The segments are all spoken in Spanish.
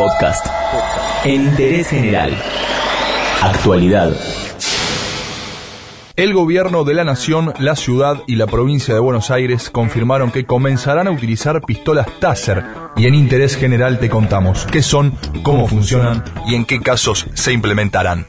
Podcast. Interés general. Actualidad. El gobierno de la nación, la ciudad y la provincia de Buenos Aires confirmaron que comenzarán a utilizar pistolas Taser y en interés general te contamos qué son, cómo funcionan y en qué casos se implementarán.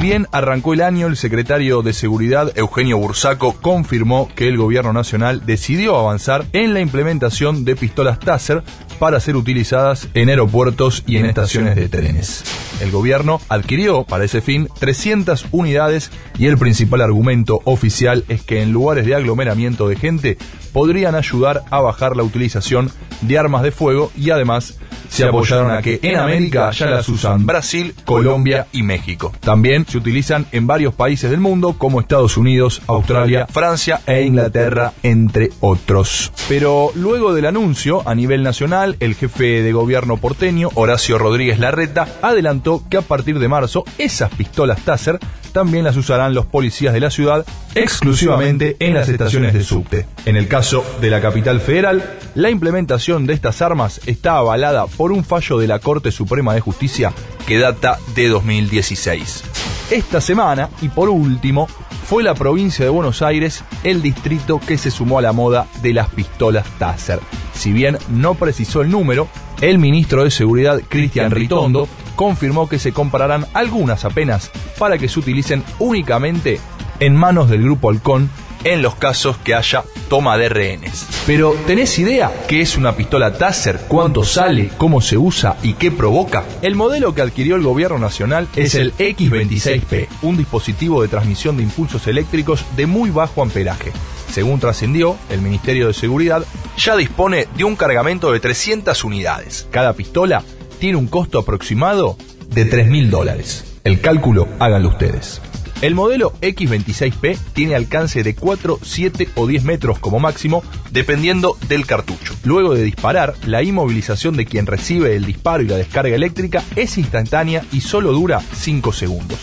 Bien arrancó el año, el secretario de Seguridad, Eugenio Bursaco, confirmó que el gobierno nacional decidió avanzar en la implementación de pistolas Taser para ser utilizadas en aeropuertos y en estaciones de trenes. El gobierno adquirió para ese fin 300 unidades y el principal argumento oficial es que en lugares de aglomeramiento de gente podrían ayudar a bajar la utilización de armas de fuego y además se apoyaron a que en América ya las usan Brasil, Colombia y México. También se utilizan en varios países del mundo como Estados Unidos, Australia, Francia e Inglaterra, entre otros. Pero luego del anuncio a nivel nacional, el jefe de gobierno porteño, Horacio Rodríguez Larreta, adelantó que a partir de marzo esas pistolas Taser también las usarán los policías de la ciudad exclusivamente en las estaciones de subte. En el caso de la capital federal, la implementación de estas armas está avalada por un fallo de la Corte Suprema de Justicia que data de 2016. Esta semana, y por último, fue la provincia de Buenos Aires el distrito que se sumó a la moda de las pistolas Taser. Si bien no precisó el número, el ministro de Seguridad, Cristian Ritondo, confirmó que se comprarán algunas apenas para que se utilicen únicamente en manos del grupo Halcón en los casos que haya toma de rehenes. Pero, ¿tenés idea qué es una pistola Taser? ¿Cuánto sale? ¿Cómo se usa? ¿Y qué provoca? El modelo que adquirió el gobierno nacional es el X26P, un dispositivo de transmisión de impulsos eléctricos de muy bajo amperaje. Según trascendió, el Ministerio de Seguridad ya dispone de un cargamento de 300 unidades. Cada pistola tiene un costo aproximado de 3 mil dólares. El cálculo háganlo ustedes. El modelo X26P tiene alcance de 4, 7 o 10 metros como máximo, dependiendo del cartucho. Luego de disparar, la inmovilización de quien recibe el disparo y la descarga eléctrica es instantánea y solo dura 5 segundos.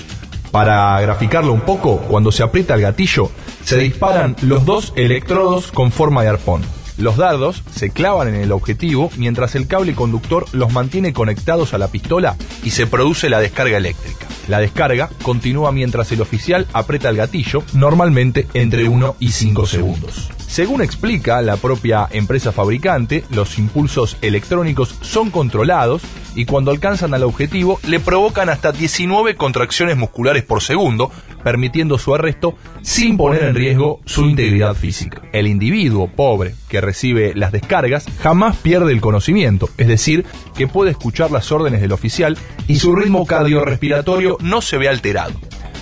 Para graficarlo un poco, cuando se aprieta el gatillo, se disparan los dos electrodos con forma de arpón. Los dardos se clavan en el objetivo mientras el cable conductor los mantiene conectados a la pistola y se produce la descarga eléctrica. La descarga continúa mientras el oficial aprieta el gatillo, normalmente entre 1 y 5 segundos. Según explica la propia empresa fabricante, los impulsos electrónicos son controlados y cuando alcanzan al objetivo le provocan hasta 19 contracciones musculares por segundo, permitiendo su arresto sin poner en riesgo su integridad física. El individuo pobre que recibe las descargas jamás pierde el conocimiento, es decir, que puede escuchar las órdenes del oficial y su ritmo cardiorrespiratorio no se ve alterado.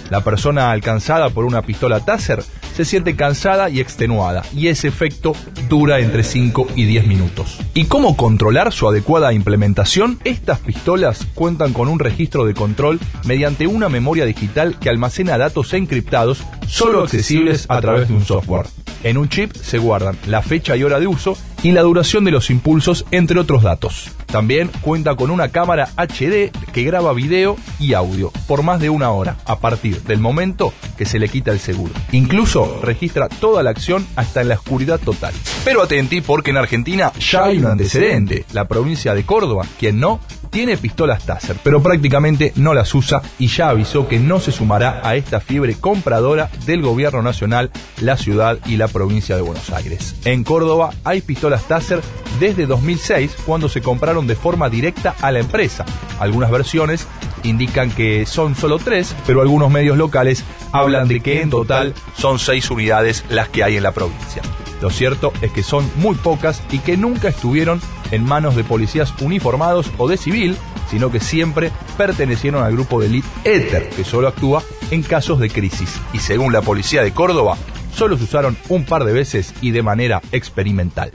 La persona alcanzada por una pistola Taser se siente cansada y extenuada, y ese efecto dura entre 5 y 10 minutos. ¿Y cómo controlar su adecuada implementación? Estas pistolas cuentan con un registro de control mediante una memoria digital que almacena datos encriptados solo accesibles a través de un software. En un chip se guardan la fecha y hora de uso y la duración de los impulsos, entre otros datos. También cuenta con una cámara HD que graba video y audio por más de una hora a partir del momento que se le quita el seguro. Incluso registra toda la acción hasta en la oscuridad total. Pero atenti porque en Argentina ya hay un antecedente, la provincia de Córdoba, quien no, tiene pistolas Taser, pero prácticamente no las usa y ya avisó que no se sumará a esta fiebre compradora del gobierno nacional, la ciudad y la provincia de Buenos Aires. En Córdoba hay pistolas Taser desde 2006 cuando se compraron de forma directa a la empresa. Algunas versiones indican que son solo tres, pero algunos medios locales hablan de que en total son seis unidades las que hay en la provincia. Lo cierto es que son muy pocas y que nunca estuvieron en manos de policías uniformados o de civil, sino que siempre pertenecieron al grupo de elite Ether, que solo actúa en casos de crisis. Y según la policía de Córdoba, solo se usaron un par de veces y de manera experimental.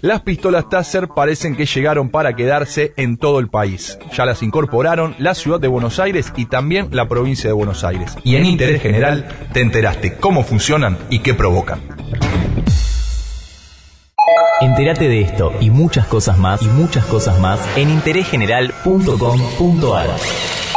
Las pistolas Taser parecen que llegaron para quedarse en todo el país. Ya las incorporaron la ciudad de Buenos Aires y también la provincia de Buenos Aires. Y en interés general te enteraste cómo funcionan y qué provocan. Entérate de esto y muchas cosas más y muchas cosas más en interésgeneral.com.ar.